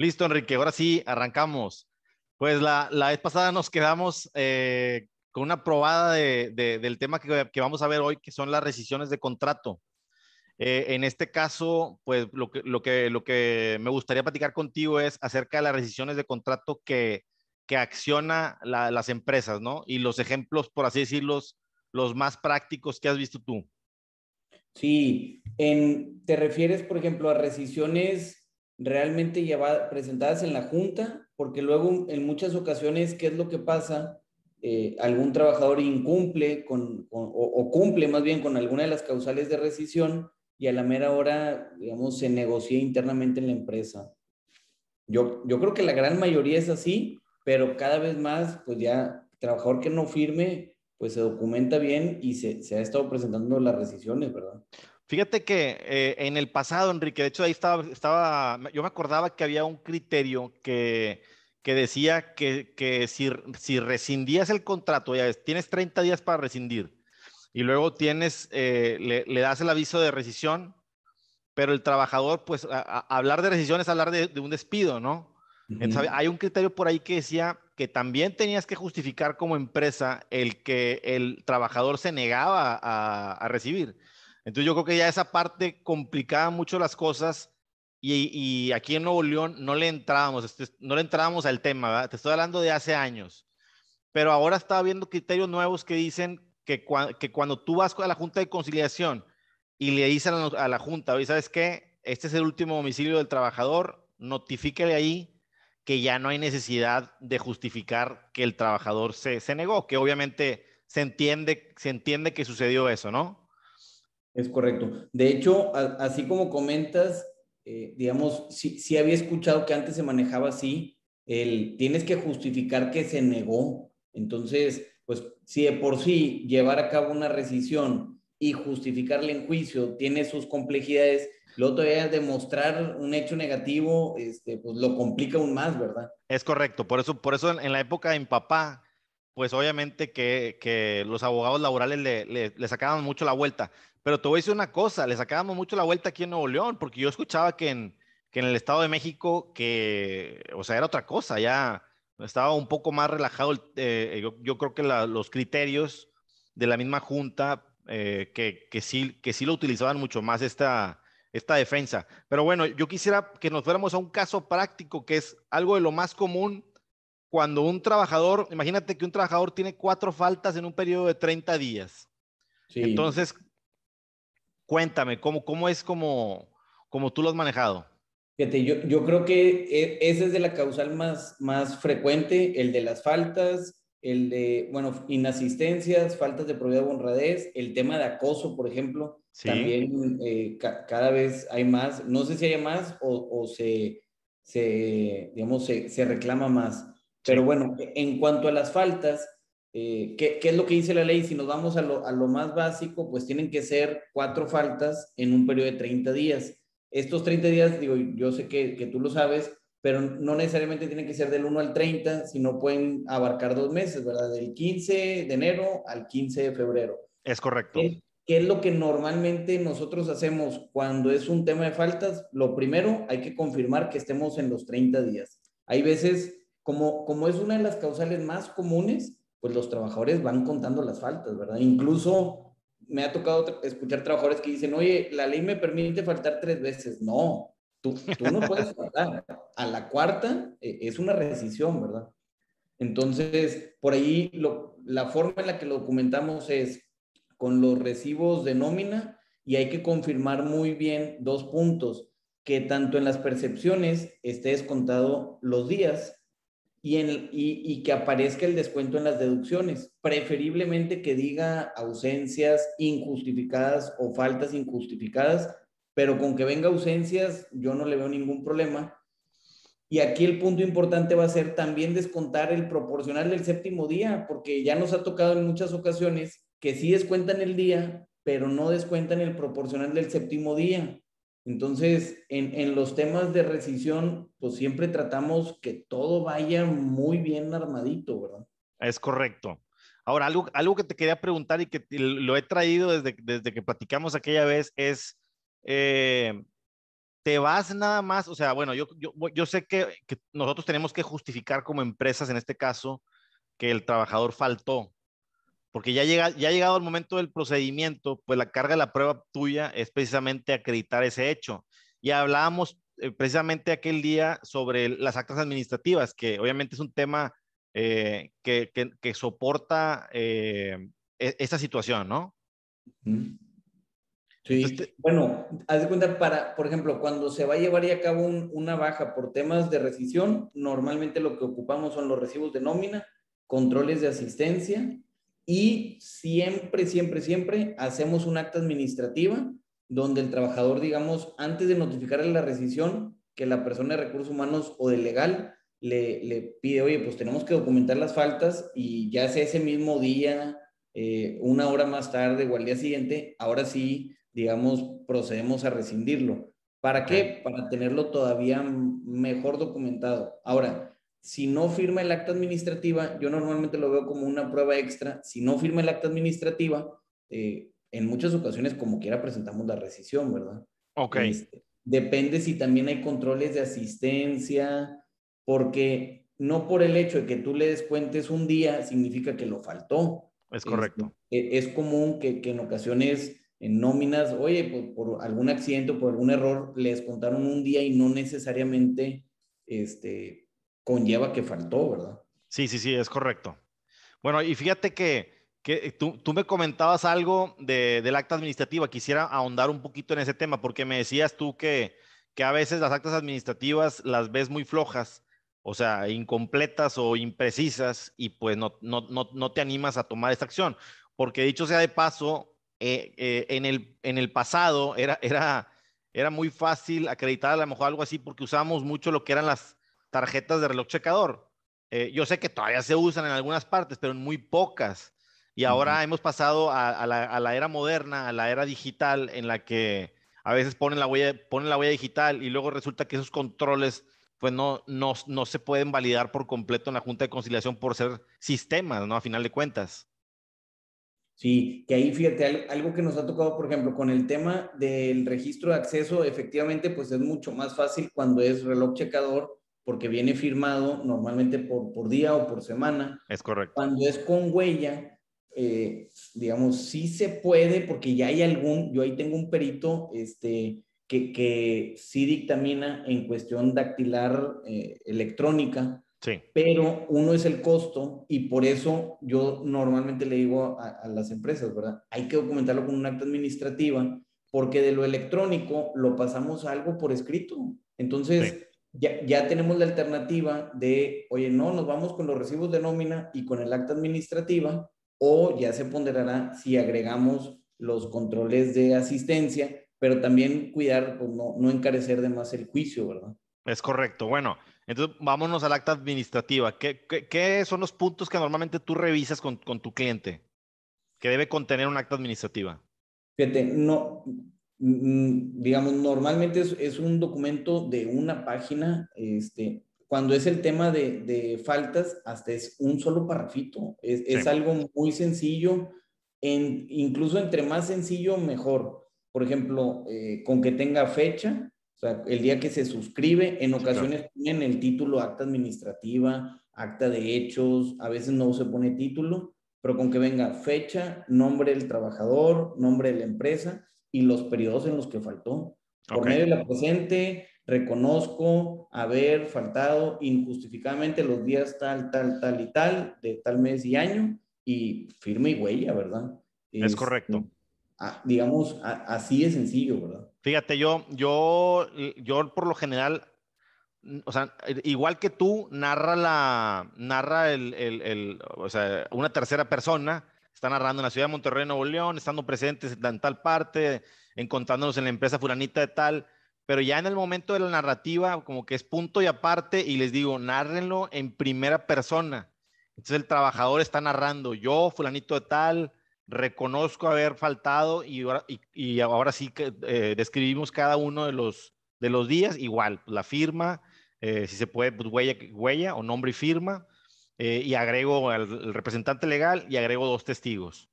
Listo, Enrique, ahora sí, arrancamos. Pues la, vez pasada nos quedamos eh, con una probada del tema que, vamos a ver hoy, que son las rescisiones de contrato. Eh, en este caso, pues lo que, lo, que, lo que me gustaría platicar contigo es acerca de las rescisiones de contrato que, que acciona las empresas, ¿no? Y los ejemplos, por así decirlo, los más prácticos que has visto tú. Sí, en, te refieres, por ejemplo, a rescisiones realmente llevadas, presentadas en la junta, porque luego en muchas ocasiones, ¿qué es lo que pasa? Eh, algún trabajador incumple con, o, cumple más bien con alguna de las causales de rescisión y a la mera hora, digamos, se negocia internamente en la empresa. Yo, yo creo que la gran mayoría es así, pero cada vez más, pues ya, trabajador que no firme, pues se documenta bien y se, se ha estado presentando las rescisiones, ¿verdad? Fíjate que eh, en el pasado, Enrique, de hecho ahí estaba, estaba, yo me acordaba que había un criterio que, que decía que, que si, si, rescindías el contrato, ya ves, tienes 30 días para rescindir y luego tienes, eh, le, le, das el aviso de rescisión, pero el trabajador, pues hablar de rescisión es hablar de, un despido, ¿no? Entonces, hay un criterio por ahí que decía que también tenías que justificar como empresa el que el trabajador se negaba a, a recibir. Entonces yo creo que ya esa parte complicaba mucho las cosas y, aquí en Nuevo León no le entrábamos, este, no le entrábamos al tema, ¿verdad? Te estoy hablando de hace años. Pero ahora estaba viendo criterios nuevos que dicen que, que cuando tú vas a la Junta de Conciliación y le dices a la, Junta, oye, ¿sabes qué? Este es el último domicilio del trabajador, notifíquele ahí que ya no hay necesidad de justificar que el trabajador se, se negó, que obviamente se entiende, se entiende que sucedió eso, ¿no? Es correcto. De hecho, así como comentas, eh, digamos, sí, había escuchado que antes se manejaba así, el tienes que justificar que se negó. Entonces, pues si de por sí llevar a cabo una rescisión y justificarle en juicio tiene sus complejidades, luego todavía demostrar un hecho negativo, este, pues lo complica aún más, ¿verdad? Es correcto. Por eso, por eso en la época de mi papá, pues obviamente que, los abogados laborales le, le, sacaban mucho la vuelta. Pero te voy a decir una cosa, le sacábamos mucho la vuelta aquí en Nuevo León, porque yo escuchaba que en, que en el Estado de México, que, o sea, era otra cosa, ya estaba un poco más relajado. Eh, yo, creo que los criterios de la misma junta, eh, que, que, sí, que sí lo utilizaban mucho más esta, esta defensa. Pero bueno, yo quisiera que nos fuéramos a un caso práctico, que es algo de lo más común cuando un trabajador, imagínate que un trabajador tiene cuatro faltas en un periodo de 30 días. Sí. Entonces, Cuéntame, ¿cómo, cómo es como, como tú lo has manejado? Fíjate, yo, yo creo que e, ese es de la causal más, más frecuente, el de las faltas, el de, bueno, inasistencias, faltas de probidad o honradez, el tema de acoso, por ejemplo, también eh, cada vez hay más, no sé si hay más o, o se, se, digamos, se, se reclama más. Pero bueno, en cuanto a las faltas, eh, ¿qué, es lo que dice la ley? Si nos vamos a lo, más básico, pues tienen que ser cuatro faltas en un periodo de 30 días. Estos 30 días, digo, yo sé que, tú lo sabes, pero no necesariamente tienen que ser del 1 al 30, sino pueden abarcar dos meses, ¿verdad? Del 15 de enero al 15 de febrero. Es correcto. ¿Qué, ¿Qué, es lo que normalmente nosotros hacemos cuando es un tema de faltas? Lo primero, hay que confirmar que estemos en los 30 días. Hay veces, como, como es una de las causales más comunes, pues los trabajadores van contando las faltas, ¿verdad? Incluso me ha tocado escuchar trabajadores que dicen, oye, la ley me permite faltar tres veces. No, tú, no puedes faltar. A la cuarta eh, es una rescisión, ¿verdad? Entonces, por ahí la forma en la que lo documentamos es con los recibos de nómina y hay que confirmar muy bien dos puntos, que tanto en las percepciones esté descontado los días y, que aparezca el descuento en las deducciones, preferiblemente que diga ausencias injustificadas o faltas injustificadas, pero con que venga ausencias yo no le veo ningún problema. Y aquí el punto importante va a ser también descontar el proporcional del séptimo día, porque ya nos ha tocado en muchas ocasiones que sí descuentan el día, pero no descuentan el proporcional del séptimo día. Entonces, en, los temas de rescisión, pues siempre tratamos que todo vaya muy bien armadito, ¿verdad? Es correcto. Ahora, algo, algo que te quería preguntar y que lo he traído desde, desde que platicamos aquella vez es, eh, te vas nada más, o sea, bueno, yo, yo, yo sé que, nosotros tenemos que justificar como empresas, en este caso, que el trabajador faltó, porque ya, llega, ya ha llegado el momento del procedimiento, pues la carga de la prueba tuya es precisamente acreditar ese hecho. Y hablábamos eh, precisamente aquel día sobre las actas administrativas, que obviamente es un tema eh, que, que, que, soporta eh, e, esta situación, ¿no? Sí, Entonces, bueno, haz de cuenta, para, por ejemplo, cuando se va a llevar a cabo un, una baja por temas de rescisión, normalmente lo que ocupamos son los recibos de nómina, controles de asistencia y siempre, siempre, siempre hacemos un acta administrativa donde el trabajador, digamos, antes de notificarle la rescisión, que la persona de recursos humanos o de legal le, le pide, oye, pues tenemos que documentar las faltas y ya sea ese mismo día, eh, una hora más tarde o al día siguiente, ahora sí, digamos, procedemos a rescindirlo. ¿Para qué? Para tenerlo todavía mejor documentado. Ahora, si no firma el acta administrativa, yo normalmente lo veo como una prueba extra. Si no firma el acta administrativa, eh, en muchas ocasiones, como quiera, presentamos la rescisión, ¿verdad? Ok. Este, depende si también hay controles de asistencia, porque no por el hecho de que tú le descuentes un día significa que lo faltó. Es correcto. Es, es común que, que, en ocasiones en nóminas, oye, pues por algún accidente o por algún error les contaron un día y no necesariamente este, conlleva que faltó, ¿verdad? Sí, sí, sí, es correcto. Bueno, y fíjate que, que tú, tú, me comentabas algo de, del acta administrativa. Quisiera ahondar un poquito en ese tema porque me decías tú que, que a veces las actas administrativas las ves muy flojas o sea, incompletas o imprecisas y pues no, no, no, no te animas a tomar esta acción. Porque dicho sea de paso, eh, eh, en, el, en el pasado era, era, era muy fácil acreditar a lo mejor algo así porque usábamos mucho lo que eran las tarjetas de reloj checador. Eh, yo sé que todavía se usan en algunas partes, pero en muy pocas. Y ahora uh -huh. hemos pasado a, a, la, a, la, era moderna, a la era digital, en la que a veces ponen la huella, ponen la huella digital y luego resulta que esos controles pues no, no, no se pueden validar por completo en la Junta de Conciliación por ser sistemas, ¿no? A final de cuentas. Sí, que ahí fíjate, algo que nos ha tocado, por ejemplo, con el tema del registro de acceso, efectivamente, pues es mucho más fácil cuando es reloj checador, porque viene firmado normalmente por, por día o por semana. Es correcto. Cuando es con huella, eh, digamos, sí se puede, porque ya hay algún, yo ahí tengo un perito, este, que, que sí dictamina en cuestión dactilar eh, electrónica, sí. pero uno es el costo y por eso yo normalmente le digo a, a, las empresas, ¿verdad? Hay que documentarlo con un acta administrativa porque de lo electrónico lo pasamos a algo por escrito. Entonces, sí. Ya, ya tenemos la alternativa de, oye, no, nos vamos con los recibos de nómina y con el acta administrativa o ya se ponderará si agregamos los controles de asistencia pero también cuidar, pues no, no encarecer de más el juicio, ¿verdad? Es correcto. Bueno, entonces vámonos al acta administrativa. ¿Qué, qué, qué son los puntos que normalmente tú revisas con, con, tu cliente que debe contener un acta administrativa? Fíjate, no, digamos, normalmente es, es un documento de una página, este, cuando es el tema de, de faltas, hasta es un solo parrafito. Es, sí. es algo muy sencillo, en, incluso entre más sencillo, mejor por ejemplo, eh, con que tenga fecha, o sea, el día que se suscribe, en ocasiones sí, ponen el título acta administrativa, acta de hechos, a veces no se pone título, pero con que venga fecha, nombre del trabajador, nombre de la empresa y los periodos en los que faltó. Por okay. medio de la presente, reconozco haber faltado injustificadamente los días tal, tal, tal y tal, de tal mes y año, y firme y huella, ¿verdad? Es, es correcto digamos, así de sencillo, ¿verdad? Fíjate, yo, yo, yo por lo general, o sea, igual que tú, narra la, narra el, el, el, o sea, una tercera persona, está narrando en la ciudad de Monterrey, Nuevo León, estando presentes en tal parte, encontrándonos en la empresa fulanita de tal, pero ya en el momento de la narrativa, como que es punto y aparte, y les digo, nárrenlo en primera persona. Entonces el trabajador está narrando, yo, fulanito de tal, reconozco haber faltado y ahora, y ahora sí que eh, describimos cada uno de los, de los días, igual, pues, la firma, eh, si se puede, pues huella, huella o nombre y firma, eh, y agrego al, representante legal y agrego dos testigos.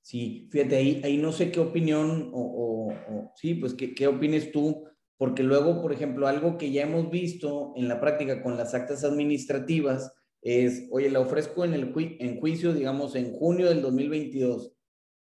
Sí, fíjate, ahí, no sé qué opinión o sí, pues qué, qué opines tú porque luego, por ejemplo, algo que ya hemos visto en la práctica con las actas administrativas es, oye, la ofrezco en, el en juicio, digamos, en junio del 2022,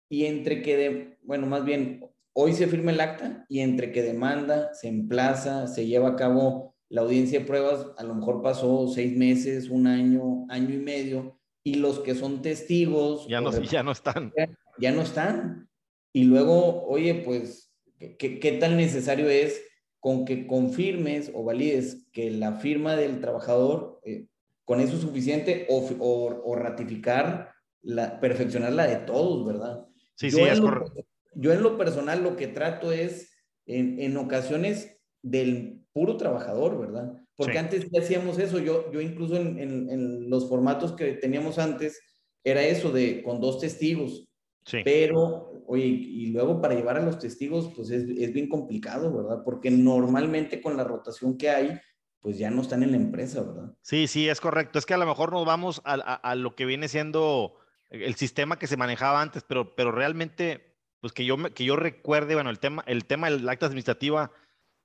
y entre que, de, bueno, más bien, hoy se firma el acta y entre que demanda, se emplaza, se lleva a cabo la audiencia de pruebas, a lo mejor pasó seis meses, un año, año y medio, y los que son testigos... Ya no, ya no están. Ya, no están. Y luego, oye, pues, ¿qué, ¿qué, tan necesario es con que confirmes o valides que la firma del trabajador, eh, con eso es suficiente, o, o, ratificar, la, perfeccionar la de todos, ¿verdad? Sí, sí, es correcto. Yo en lo personal lo que trato es, en, en ocasiones, del puro trabajador, ¿verdad? Porque antes ya hacíamos eso, yo, yo incluso en, en, los formatos que teníamos antes, era eso de con dos testigos. Sí. Pero, oye, y luego para llevar a los testigos, pues es, es, bien complicado, ¿verdad? Porque normalmente con la rotación que hay, pues ya no están en la empresa, ¿verdad? Sí, sí, es correcto. Es que a lo mejor nos vamos a, a, a lo que viene siendo el sistema que se manejaba antes, pero, pero realmente, pues que yo, que yo recuerde, bueno, el tema, el tema del acta administrativa,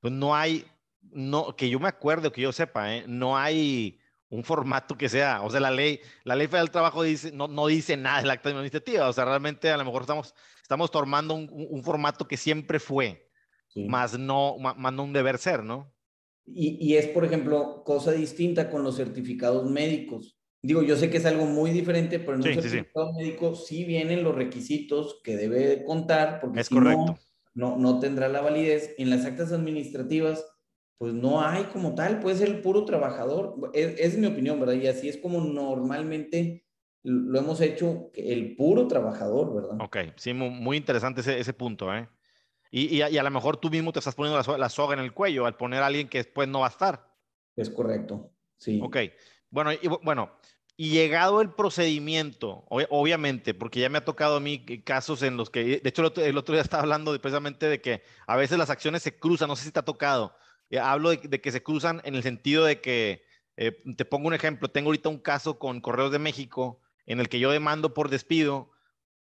pues no hay, no, que yo me acuerdo, que yo sepa, ¿eh? no hay un formato que sea, o sea, la ley, la ley federal del trabajo dice, no, no dice nada del acta administrativa, o sea, realmente a lo mejor estamos, estamos tomando un, un formato que siempre fue, más, no, más, no un deber ser, ¿no? Y, y, es, por ejemplo, cosa distinta con los certificados médicos. Digo, yo sé que es algo muy diferente, pero en un certificado médico sí vienen los requisitos que debe contar, porque es correcto. No, no, no tendrá la validez. En las actas administrativas pues no hay como tal, puede ser el puro trabajador. Es, es, mi opinión, ¿verdad? Y así es como normalmente lo hemos hecho, el puro trabajador, ¿verdad? Ok, sí, muy, interesante ese, ese, punto, ¿eh? Y, y, a, y, a lo mejor tú mismo te estás poniendo la, la, soga en el cuello al poner a alguien que después no va a estar. Es correcto, sí. Ok, bueno, y, bueno, y llegado el procedimiento, obviamente, porque ya me ha tocado a mí casos en los que, de hecho el otro, el otro día estaba hablando precisamente de que a veces las acciones se cruzan, no sé si te ha tocado, eh, hablo de, que se cruzan en el sentido de que, eh, te pongo un ejemplo, tengo ahorita un caso con Correos de México en el que yo demando por despido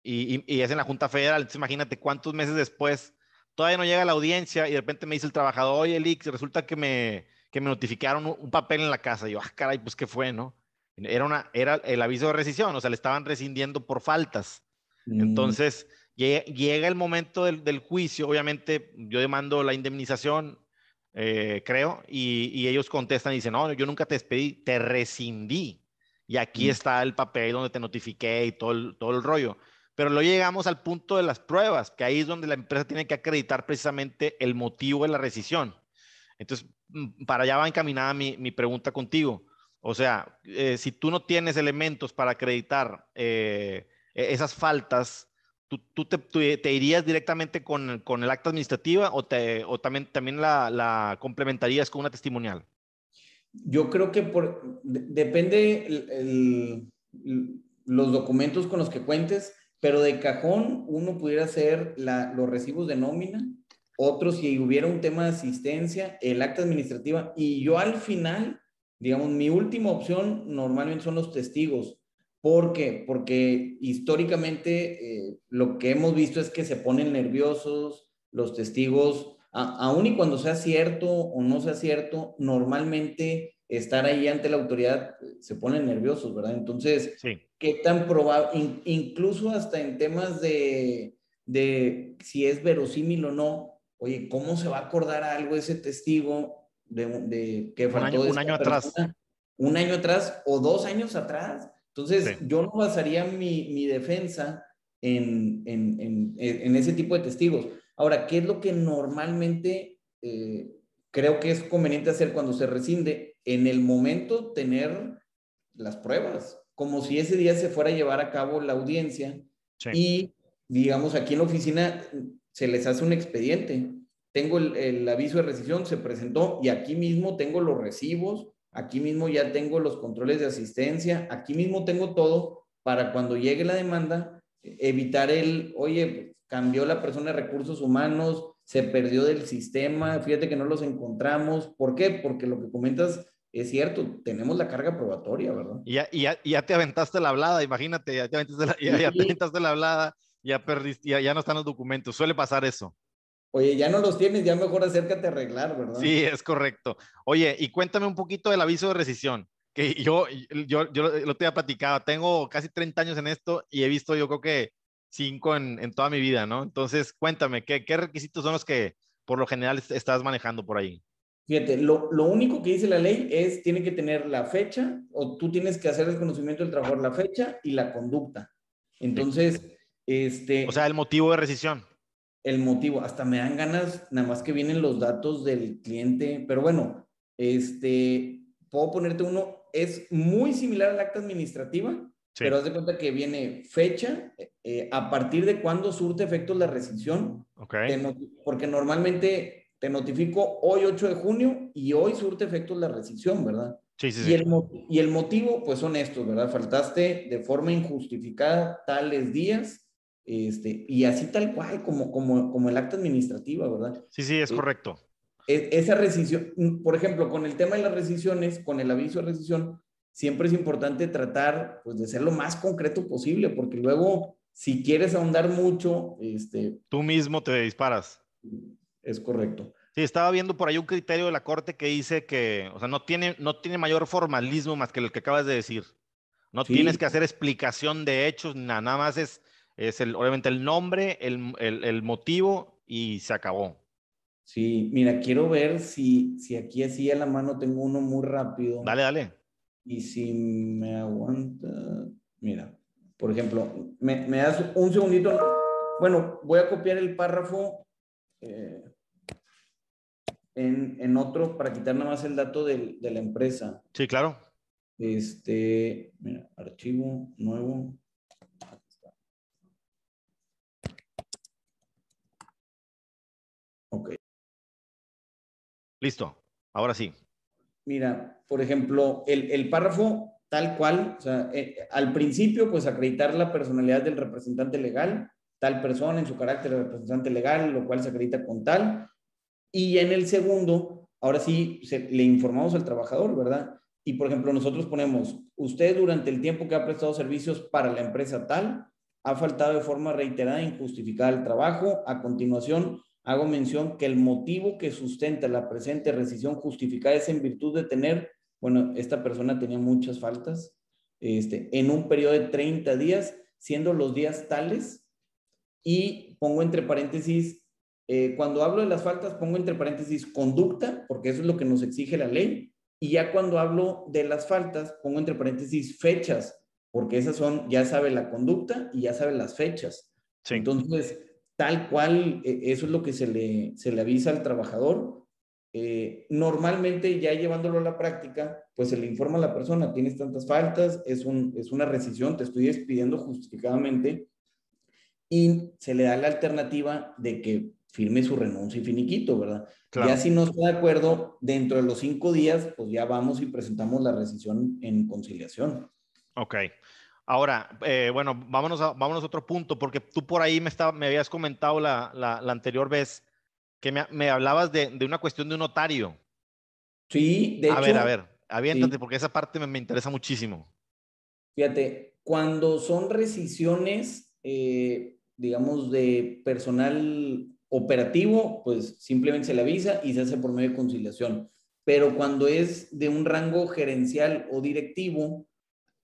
y, y, es en la Junta Federal. Entonces imagínate cuántos meses después todavía no llega la audiencia y de repente me dice el trabajador, oye, Elix, resulta que me, que me notificaron un, papel en la casa. Y yo, ah, caray, pues qué fue, ¿no? Era, una, era el aviso de rescisión, o sea, le estaban rescindiendo por faltas. Mm. Entonces, llega, el momento del, del, juicio, obviamente yo demando la indemnización, eh, creo, y, ellos contestan y dicen, no, yo nunca te despedí, te rescindí. Y aquí mm. está el papel donde te notifiqué y todo el, todo el rollo. Pero luego llegamos al punto de las pruebas, que ahí es donde la empresa tiene que acreditar precisamente el motivo de la rescisión. Entonces, mm, para allá va encaminada mi, mi pregunta contigo. O sea, eh, si tú no tienes elementos para acreditar eh, e-, esas faltas, ¿Tú, te, irías directamente con, el acta administrativa o, te, o también, también la, la, complementarías con una testimonial? Yo creo que por, depende el, los documentos con los que cuentes, pero de cajón uno pudiera hacer los recibos de nómina, otros si hubiera un tema de asistencia, el acta administrativa, y yo al final, digamos, mi última opción normalmente son los testigos ¿Por qué? Porque históricamente eh, lo que hemos visto es que se ponen nerviosos los testigos, aun y cuando sea cierto o no sea cierto, normalmente estar ahí ante la autoridad eh, se ponen nerviosos, ¿verdad? Entonces, ¿qué tan probable, incluso hasta en temas de, de si es verosímil o no, oye, ¿cómo se va a acordar algo ese testigo de, de que faltó un año atrás? Un año atrás o dos años atrás. Entonces, yo no basaría mi, mi defensa en, en, en, en, ese tipo de testigos. Ahora, ¿qué es lo que normalmente eh, creo que es conveniente hacer cuando se rescinde? En el momento tener las pruebas, como si ese día se fuera a llevar a cabo la audiencia y, digamos, aquí en la oficina se les hace un expediente. Tengo el, el aviso de rescisión, se presentó y aquí mismo tengo los recibos, Aquí mismo ya tengo los controles de asistencia, aquí mismo tengo todo para cuando llegue la demanda, evitar el, oye, cambió la persona de recursos humanos, se perdió del sistema, fíjate que no los encontramos. ¿Por qué? Porque lo que comentas es cierto, tenemos la carga probatoria, ¿verdad? Y ya, ya, ya te aventaste la hablada, imagínate, ya te aventaste la, ya, te aventaste la hablada, ya perdiste, ya, ya no están los documentos, suele pasar eso. Oye, ya no los tienes, ya mejor acércate a arreglar, ¿verdad? Sí, es correcto. Oye, y cuéntame un poquito del aviso de rescisión, que yo, yo, yo lo te había platicado, tengo casi 30 años en esto y he visto yo creo que cinco en, en toda mi vida, ¿no? Entonces, cuéntame, ¿qué, ¿qué requisitos son los que por lo general estás manejando por ahí? Fíjate, lo, lo, único que dice la ley es, tiene que tener la fecha, o tú tienes que hacer el conocimiento del trabajador, la fecha y la conducta. Entonces, este... O sea, el motivo de rescisión. El motivo, hasta me dan ganas, nada más que vienen los datos del cliente, pero bueno, este, puedo ponerte uno, es muy similar al acta administrativa, pero haz de cuenta que viene fecha, eh, a partir de cuándo surte efectos la rescisión, okay. porque normalmente te notifico hoy 8 de junio y hoy surte efectos la rescisión, ¿verdad? Sí, sí, y, sí. El, y el motivo, pues son estos, ¿verdad? Faltaste de forma injustificada tales días, este, y así tal cual, como, como, como el acta administrativa, ¿verdad? Sí, sí, es eh, correcto. Esa rescisión, por ejemplo, con el tema de las rescisiones, con el aviso de rescisión, siempre es importante tratar pues, de ser lo más concreto posible, porque luego, si quieres ahondar mucho, este... Tú mismo te disparas. Es correcto. Sí, estaba viendo por ahí un criterio de la Corte que dice que, o sea, no tiene, no tiene mayor formalismo más que el que acabas de decir. No sí. tienes que hacer explicación de hechos, nada más es, es el, obviamente el nombre, el, el, el, motivo y se acabó. Sí, mira, quiero ver si, si aquí así a la mano tengo uno muy rápido. Dale, dale. Y si me aguanta, mira, por ejemplo, me, me das un segundito. Bueno, voy a copiar el párrafo eh, en, en, otro para quitar nada más el dato de, de, la empresa. Sí, claro. Este, mira, archivo nuevo. Ok. Listo, ahora sí. Mira, por ejemplo, el, párrafo tal cual, o sea, eh, al principio, pues acreditar la personalidad del representante legal, tal persona en su carácter de representante legal, lo cual se acredita con tal. Y en el segundo, ahora sí, se, le informamos al trabajador, ¿verdad? Y por ejemplo, nosotros ponemos, usted durante el tiempo que ha prestado servicios para la empresa tal, ha faltado de forma reiterada e injustificada al trabajo. A continuación, hago mención que el motivo que sustenta la presente rescisión justificada es en virtud de tener, bueno, esta persona tenía muchas faltas, este, en un periodo de 30 días, siendo los días tales, y pongo entre paréntesis, eh, cuando hablo de las faltas, pongo entre paréntesis conducta, porque eso es lo que nos exige la ley, y ya cuando hablo de las faltas, pongo entre paréntesis fechas, porque esas son, ya sabe la conducta y ya sabe las fechas. Sí. Entonces, tal cual, eso es lo que se le, se le avisa al trabajador. Eh, normalmente, ya llevándolo a la práctica, pues se le informa a la persona, tienes tantas faltas, es, un, es una rescisión, te estoy despidiendo justificadamente, y se le da la alternativa de que firme su renuncia y finiquito, ¿verdad? Claro. Ya si no está de acuerdo, dentro de los cinco días, pues ya vamos y presentamos la rescisión en conciliación. Ok. Ahora, eh, bueno, vámonos a, vámonos a otro punto, porque tú por ahí me, estaba, me habías comentado la, la, la anterior vez que me, me hablabas de, de, una cuestión de un notario. Sí, de a hecho. A ver, a ver, aviéntate, sí. porque esa parte me, me, interesa muchísimo. Fíjate, cuando son rescisiones, eh, digamos, de personal operativo, pues simplemente se le avisa y se hace por medio de conciliación. Pero cuando es de un rango gerencial o directivo,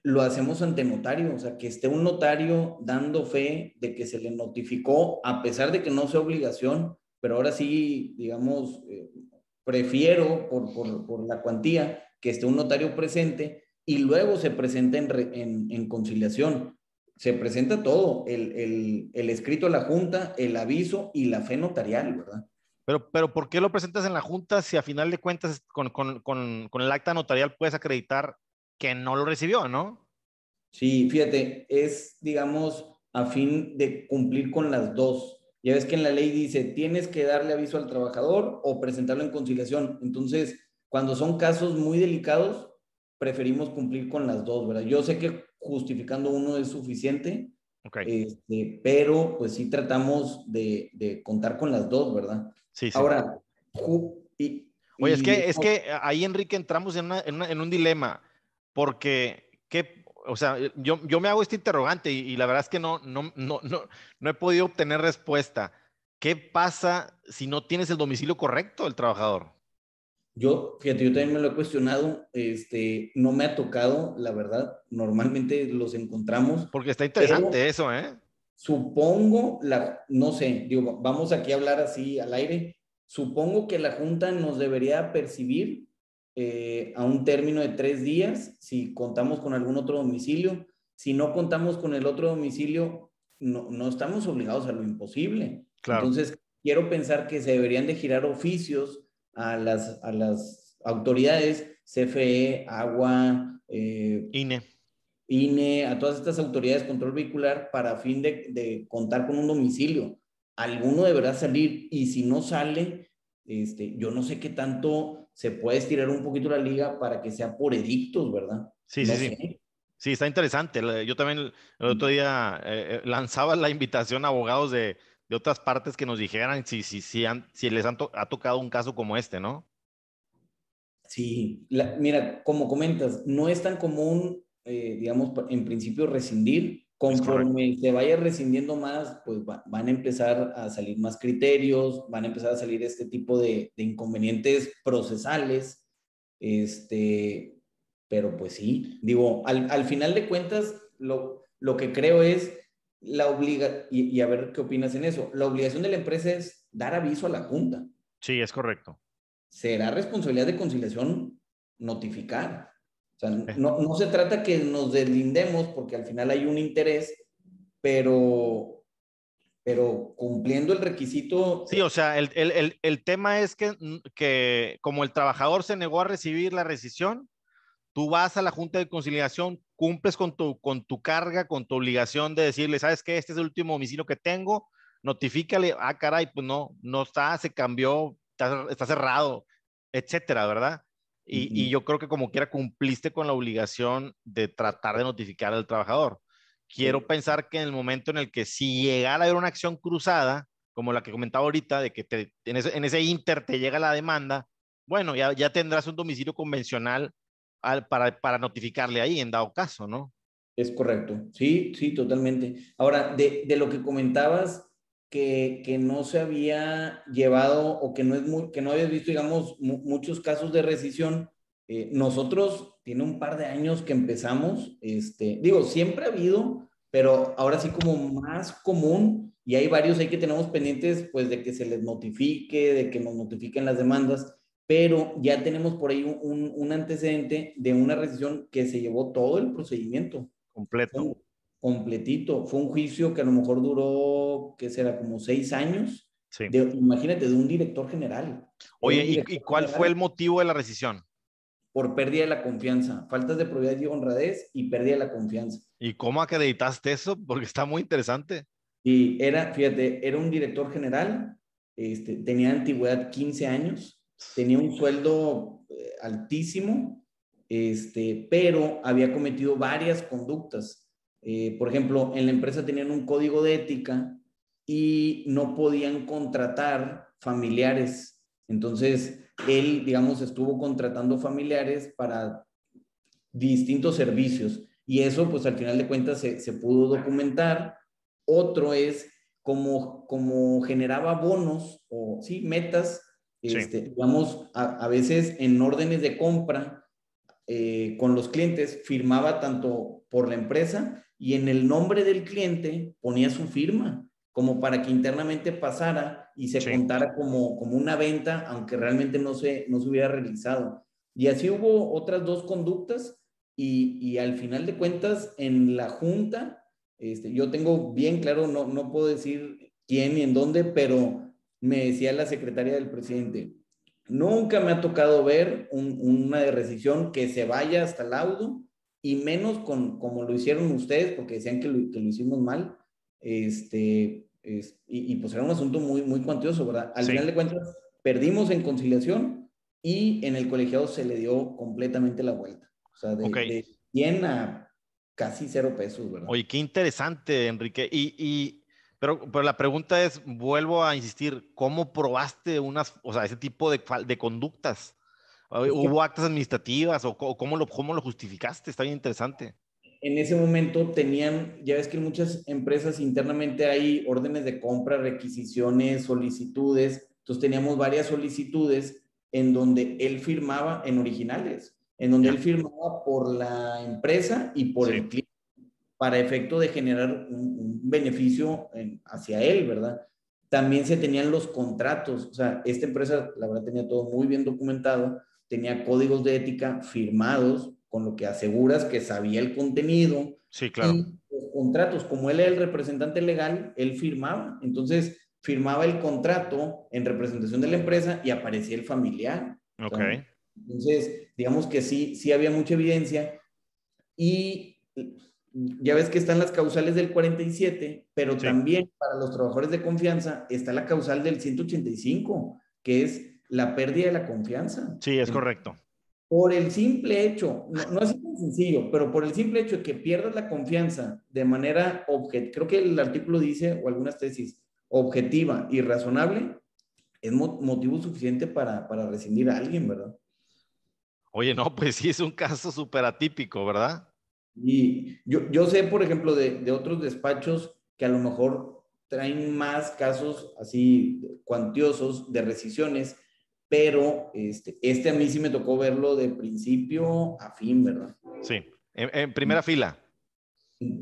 lo hacemos ante notario, o sea, que esté un notario dando fe de que se le notificó, a pesar de que no sea obligación, pero ahora sí, digamos, eh, prefiero por, por, por, la cuantía que esté un notario presente y luego se presenta en, en, conciliación. Se presenta todo, el, el, el, escrito a la Junta, el aviso y la fe notarial, ¿verdad? Pero, pero ¿por qué lo presentas en la Junta si a final de cuentas con, con, con, con el acta notarial puedes acreditar que no lo recibió, ¿no? Sí, fíjate, es, digamos, a fin de cumplir con las dos. Ya ves que en la ley dice, tienes que darle aviso al trabajador o presentarlo en conciliación. Entonces, cuando son casos muy delicados, preferimos cumplir con las dos, ¿verdad? Yo sé que justificando uno es suficiente, okay. este, pero pues sí tratamos de, de, contar con las dos, ¿verdad? Sí, sí. Ahora, y, Oye, es que, es que ahí, Enrique, entramos en, una, en, una, en un dilema porque, ¿qué, o sea, yo, yo me hago este interrogante y, y, la verdad es que no, no, no, no, no he podido obtener respuesta. ¿qué pasa si no tienes el domicilio correcto del trabajador? Yo, fíjate, yo también me lo he cuestionado, este, no me ha tocado, la verdad, normalmente los encontramos. Porque está interesante eso, ¿eh? Supongo, la, no sé, digo, vamos aquí a hablar así al aire, supongo que la Junta nos debería percibir eh, a un término de tres días si contamos con algún otro domicilio. Si no contamos con el otro domicilio, no, no estamos obligados a lo imposible. Entonces, quiero pensar que se deberían de girar oficios a las, a las autoridades, CFE, Agua, eh, INE. INE, a todas estas autoridades de control vehicular para fin de, de, contar con un domicilio. Alguno deberá salir y si no sale, este, yo no sé qué tanto se puede estirar un poquito la liga para que sea por edictos, ¿verdad? Sí, sí, sí. Sí, está interesante. Yo también el otro día eh, eh, lanzaba la invitación a abogados de, de otras partes que nos dijeran si, si, si, si les han ha tocado un caso como este, ¿no? Sí, mira, como comentas, no es tan común, eh, digamos, en principio rescindir. Conforme se vaya rescindiendo más, pues van a empezar a salir más criterios, van a empezar a salir este tipo de, de inconvenientes procesales. Este, pero pues sí, digo, al, al final de cuentas, lo, lo que creo es la obliga, y, a ver qué opinas en eso, la obligación de la empresa es dar aviso a la Junta. Sí, es correcto. Será responsabilidad de conciliación notificar. O sea, no, no se trata que nos deslindemos porque al final hay un interés, pero, pero cumpliendo el requisito. Sí, o sea, el, el, el, tema es que, que como el trabajador se negó a recibir la rescisión, tú vas a la Junta de Conciliación, cumples con tu, con tu carga, con tu obligación de decirle, ¿sabes qué? Este es el último domicilio que tengo, notifícale, ah, caray, pues no, no está, se cambió, está, cerrado, etcétera, ¿verdad? Y, y, yo creo que como quiera cumpliste con la obligación de tratar de notificar al trabajador. Quiero pensar que en el momento en el que si llegara a haber una acción cruzada, como la que comentaba ahorita, de que te, en, ese, en, ese, inter te llega la demanda, bueno, ya, ya tendrás un domicilio convencional para, para notificarle ahí en dado caso, ¿no? Es correcto, sí, sí, totalmente. Ahora, de, de lo que comentabas, que, no se había llevado o que no, es muy, que no habías visto, digamos, muchos casos de rescisión, eh, nosotros tiene un par de años que empezamos, este, digo, siempre ha habido, pero ahora sí como más común y hay varios ahí que tenemos pendientes, pues de que se les notifique, de que nos notifiquen las demandas pero ya tenemos por ahí un, un, antecedente de una rescisión que se llevó todo el procedimiento. Completo. Completito. Fue un juicio que a lo mejor duró, ¿qué será? Como seis años. Sí. imagínate, de un director general. Oye, ¿y, cuál fue el motivo de la rescisión? Por pérdida de la confianza, faltas de probidad y honradez y pérdida de la confianza. ¿Y cómo acreditaste eso? Porque está muy interesante. Y era, fíjate, era un director general, este, tenía antigüedad 15 años, tenía un sueldo eh, altísimo, este, pero había cometido varias conductas. Eh, por ejemplo, en la empresa tenían un código de ética y no podían contratar familiares. Entonces, él, digamos, estuvo contratando familiares para distintos servicios. Y eso, pues al final de cuentas, se, se pudo documentar. Otro es como, como generaba bonos o, sí, metas este, digamos, a, veces en órdenes de compra eh, con los clientes firmaba tanto por la empresa y en el nombre del cliente ponía su firma, como para que internamente pasara y se contara como, como una venta, aunque realmente no se, no se hubiera realizado. Y así hubo otras dos conductas y, y al final de cuentas en la junta, este, yo tengo bien claro, no, no puedo decir quién y en dónde, pero me decía la secretaria del presidente, nunca me ha tocado ver una de rescisión que se vaya hasta el laudo y menos con como lo hicieron ustedes, porque decían que lo, que lo hicimos mal, este, y, pues era un asunto muy, muy cuantioso, ¿verdad? Al final de cuentas, perdimos en conciliación y en el colegiado se le dio completamente la vuelta. O sea, de, 100 a casi cero pesos, ¿verdad? Oye, qué interesante, Enrique. Y, y pero, pero la pregunta es, vuelvo a insistir, ¿cómo probaste unas, o sea, ese tipo de, de conductas? ¿Hubo actas administrativas o cómo lo, cómo lo justificaste? Está bien interesante. en ese momento tenían, ya ves que en muchas empresas internamente hay órdenes de compra, requisiciones, solicitudes. Entonces teníamos varias solicitudes en donde él firmaba en originales, en donde él firmaba por la empresa y por el cliente para efecto de generar un, beneficio hacia él, ¿verdad? También se tenían los contratos, o sea, esta empresa, la verdad, tenía todo muy bien documentado, tenía códigos de ética firmados, con lo que aseguras que sabía el contenido. Sí, claro. Y los contratos, como él era el representante legal, él firmaba. Entonces, firmaba el contrato en representación de la empresa y aparecía el familiar. Ok. Entonces, digamos que sí, sí había mucha evidencia. Y ya ves que están las causales del 47, pero también para los trabajadores de confianza está la causal del 185, que es la pérdida de la confianza. Sí, es correcto. Por el simple hecho, no, es tan sencillo, pero por el simple hecho de que pierdas la confianza de manera objetiva, creo que el artículo dice, o algunas tesis, objetiva y razonable, es motivo suficiente para, para rescindir a alguien, ¿verdad? Oye, no, pues sí es un caso súper atípico, ¿verdad? Y yo, yo sé, por ejemplo, de, de, otros despachos que a lo mejor traen más casos así cuantiosos de rescisiones, pero este, este a mí sí me tocó verlo de principio a fin, ¿verdad? Sí, en, primera fila.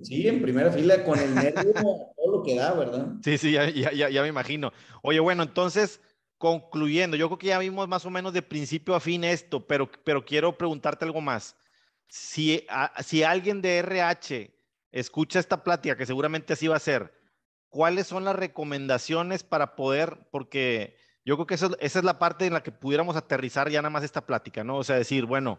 Sí, en primera fila con el nervio, todo lo que da, ¿verdad? Sí, sí, ya, ya, ya me imagino. Oye, bueno, entonces, concluyendo, yo creo que ya vimos más o menos de principio a fin esto, pero, pero quiero preguntarte algo más. Si, si alguien de RH escucha esta plática, que seguramente así va a ser, ¿cuáles son las recomendaciones para poder, porque yo creo que esa, es la parte en la que pudiéramos aterrizar ya nada más esta plática, ¿no? O sea, decir, bueno,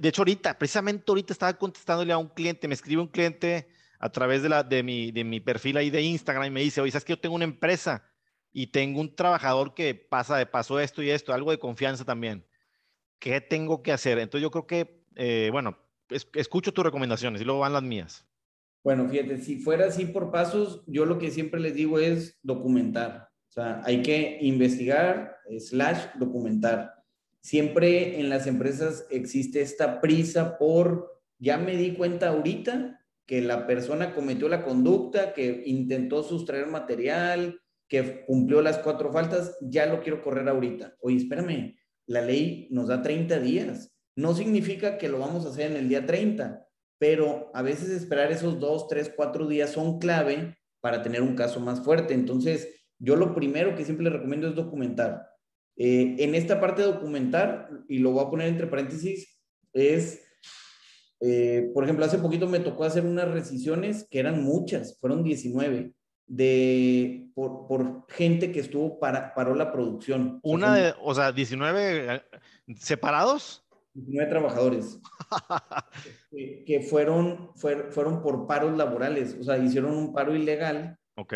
de hecho ahorita, precisamente ahorita estaba contestándole a un cliente, me escribe un cliente a través de, mi perfil ahí de Instagram y me dice, oye, ¿sabes que yo tengo una empresa y tengo un trabajador que pasa de paso esto y esto, algo de confianza también? ¿Qué tengo que hacer? Entonces yo creo que, eh, bueno, escucho tus recomendaciones y luego van las mías. Bueno, fíjate, si fuera así por pasos, yo lo que siempre les digo es documentar. O sea, hay que investigar, slash, documentar. Siempre en las empresas existe esta prisa por, ya me di cuenta ahorita que la persona cometió la conducta, que intentó sustraer material, que cumplió las cuatro faltas, ya lo quiero correr ahorita. Oye, espérame, la ley nos da 30 días. No significa que lo vamos a hacer en el día 30, pero a veces esperar esos dos, tres, cuatro días son clave para tener un caso más fuerte. Entonces, yo lo primero que siempre le recomiendo es documentar. Eh, en esta parte de documentar, y lo voy a poner entre paréntesis, es, eh, por ejemplo, hace poquito me tocó hacer unas rescisiones que eran muchas, fueron 19, de, por, por gente que estuvo para, paró la producción. Una de, o sea, 19 eh, separados. 19 trabajadores que, que, fueron, fueron por paros laborales, o sea, hicieron un paro ilegal. Ok.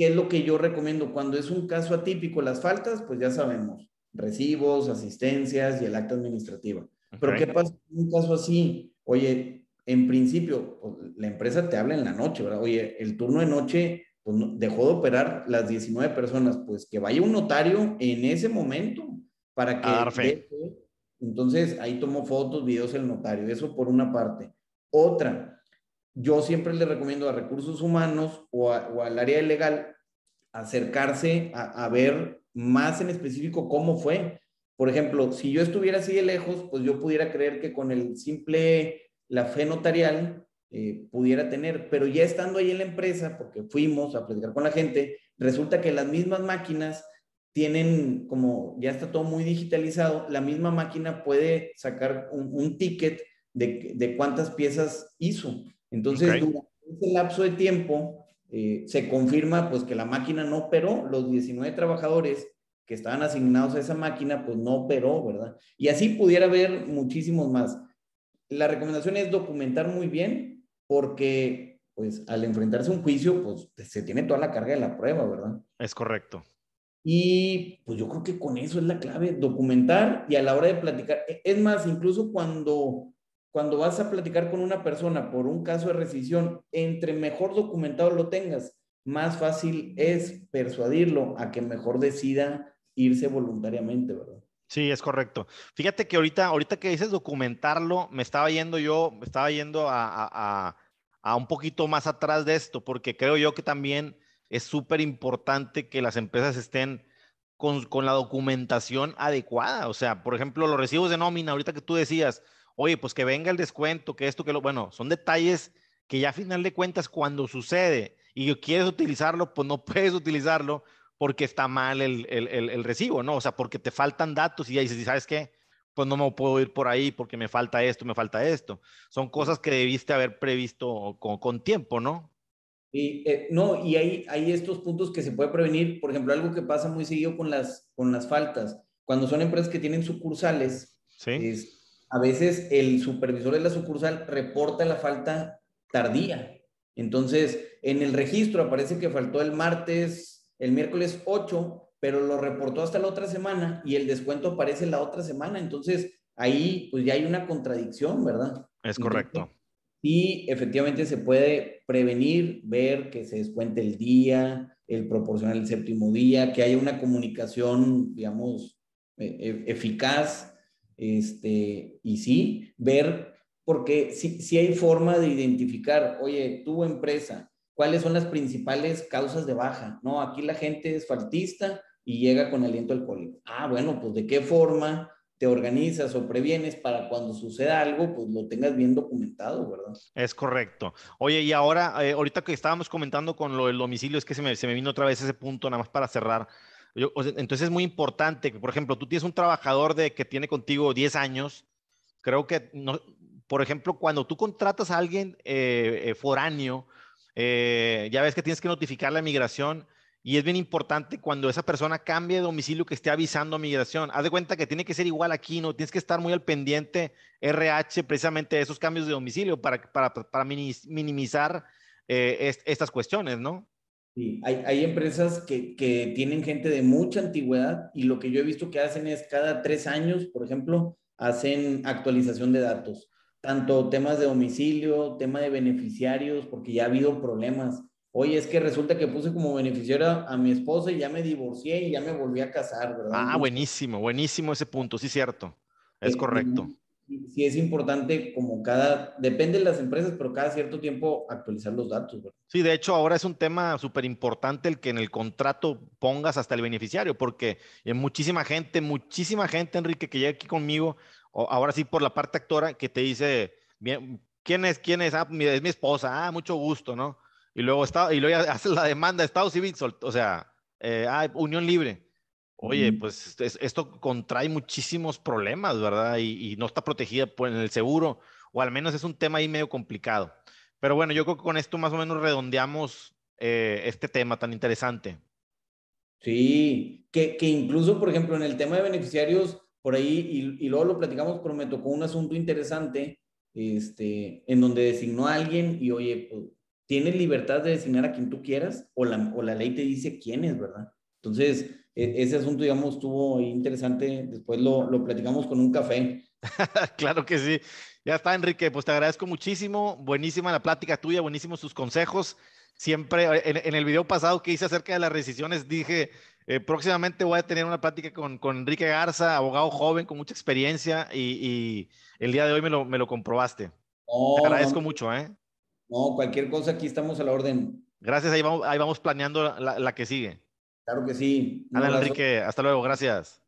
¿Qué es lo que yo recomiendo? Cuando es un caso atípico, las faltas, pues ya sabemos, recibos, asistencias y el acta administrativa. Pero ¿qué pasa en un caso así? Oye, en principio, pues, la empresa te habla en la noche, ¿verdad? Oye, el turno de noche pues, dejó de operar las 19 personas, pues que vaya un notario en ese momento para que... Entonces, ahí tomó fotos, videos el notario, eso por una parte. Otra, yo siempre le recomiendo a recursos humanos o, al área legal acercarse a, ver más en específico cómo fue. Por ejemplo, si yo estuviera así de lejos, pues yo pudiera creer que con el simple, la fe notarial, eh, pudiera tener, pero ya estando ahí en la empresa, porque fuimos a platicar con la gente, resulta que las mismas máquinas tienen como, ya está todo muy digitalizado, la misma máquina puede sacar un, ticket de, de cuántas piezas hizo. Entonces, durante ese lapso de tiempo, eh, se confirma pues que la máquina no operó, los 19 trabajadores que estaban asignados a esa máquina, pues no operó, ¿verdad? Y así pudiera haber muchísimos más. La recomendación es documentar muy bien, porque pues al enfrentarse a un juicio, pues se tiene toda la carga de la prueba, ¿verdad? Es correcto. Y pues yo creo que con eso es la clave, documentar y a la hora de platicar. E, es más, incluso cuando cuando vas a platicar con una persona por un caso de rescisión, entre mejor documentado lo tengas, más fácil es persuadirlo a que mejor decida irse voluntariamente, ¿verdad? Sí, es correcto. Fíjate que ahorita, ahorita que dices documentarlo, me estaba yendo yo, me estaba yendo a, a un poquito más atrás de esto, porque creo yo que también es súper importante que las empresas estén con, con, la documentación adecuada. O sea, por ejemplo, los recibos de nómina, ahorita que tú decías, oye, pues que venga el descuento, que esto, que lo, bueno, son detalles que ya a final de cuentas cuando sucede y quieres utilizarlo, pues no puedes utilizarlo porque está mal el, el, el, recibo, ¿no? O sea, porque te faltan datos y ya dices, ¿sabes qué? Pues no me puedo ir por ahí porque me falta esto, me falta esto. Son cosas que debiste haber previsto con, con tiempo, ¿no? Y, eh, no, y hay, hay estos puntos que se puede prevenir. Por ejemplo, algo que pasa muy seguido con las, con las faltas. Cuando son empresas que tienen sucursales, ¿Sí? A veces el supervisor de la sucursal reporta la falta tardía. Entonces, en el registro aparece que faltó el martes, el miércoles 8, pero lo reportó hasta la otra semana y el descuento aparece la otra semana. Entonces, ahí pues ya hay una contradicción, ¿verdad? Es correcto. y efectivamente se puede prevenir, ver que se descuente el día, el proporcionar el séptimo día, que haya una comunicación, digamos, e, e, eficaz, este, y sí, ver, porque si, si hay forma de identificar, oye, tu empresa, cuáles son las principales causas de baja, ¿no? Aquí la gente es faltista y llega con aliento alcohólico. Ah, bueno, pues de qué forma te organizas o previenes para cuando suceda algo, pues lo tengas bien documentado, ¿verdad? Es correcto. Oye, y ahora, eh, ahorita que estábamos comentando con lo del domicilio, es que se me, se me vino otra vez ese punto, nada más para cerrar. Yo, entonces es muy importante que, por ejemplo, tú tienes un trabajador de que tiene contigo 10 años, creo que, no, por ejemplo, cuando tú contratas a alguien eh, eh, foráneo, ya ves que tienes que notificar la migración y es bien importante cuando esa persona cambie de domicilio que esté avisando a migración. Haz de cuenta que tiene que ser igual aquí, ¿no? Tienes que estar muy al pendiente RH precisamente de esos cambios de domicilio para, para, para minimizar eh, estas cuestiones, ¿no? Sí, hay, hay empresas que, que, tienen gente de mucha antigüedad y lo que yo he visto que hacen es cada tres años, por ejemplo, hacen actualización de datos, tanto temas de domicilio, tema de beneficiarios, porque ya ha habido problemas Oye, es que resulta que puse como beneficiaria a mi esposa y ya me divorcié y ya me volví a casar, ¿verdad? Ah, buenísimo, buenísimo ese punto, sí, cierto. Es correcto. Sí, es importante como cada, depende de las empresas, pero cada cierto tiempo actualizar los datos, ¿verdad? Sí, de hecho, ahora es un tema súper importante el que en el contrato pongas hasta el beneficiario, porque hay muchísima gente, muchísima gente, Enrique, que llega aquí conmigo, ahora sí por la parte actora, que te dice, bien, ¿quién es? ¿Quién es? Ah, es mi esposa, ah, mucho gusto, ¿no? y luego, está, y luego hace la demanda de Estado Civil, o sea, eh, ah, unión libre. Oye, pues esto contrae muchísimos problemas, ¿verdad? Y, no está protegida pues, en el seguro, o al menos es un tema ahí medio complicado. Pero bueno, yo creo que con esto más o menos redondeamos eh, este tema tan interesante. Sí, que, que, incluso, por ejemplo, en el tema de beneficiarios, por ahí, y, y, luego lo platicamos, pero me tocó un asunto interesante, este, en donde designó a alguien y, oye, pues, tienes libertad de designar a quien tú quieras o la, o la ley te dice quién es, ¿verdad? Entonces, ese asunto, digamos, estuvo interesante. Después lo, lo platicamos con un café. claro que sí. Ya está, Enrique. Pues te agradezco muchísimo. Buenísima la plática tuya, buenísimos tus consejos. Siempre, en, el video pasado que hice acerca de las rescisiones, dije, eh, próximamente voy a tener una plática con, con, Enrique Garza, abogado joven con mucha experiencia, y, el día de hoy me lo, me lo comprobaste. te agradezco mucho, ¿eh? No, cualquier cosa, aquí estamos a la orden. Gracias, ahí vamos, ahí vamos planeando la, la que sigue. Claro que sí. Alan Enrique, hasta luego, gracias.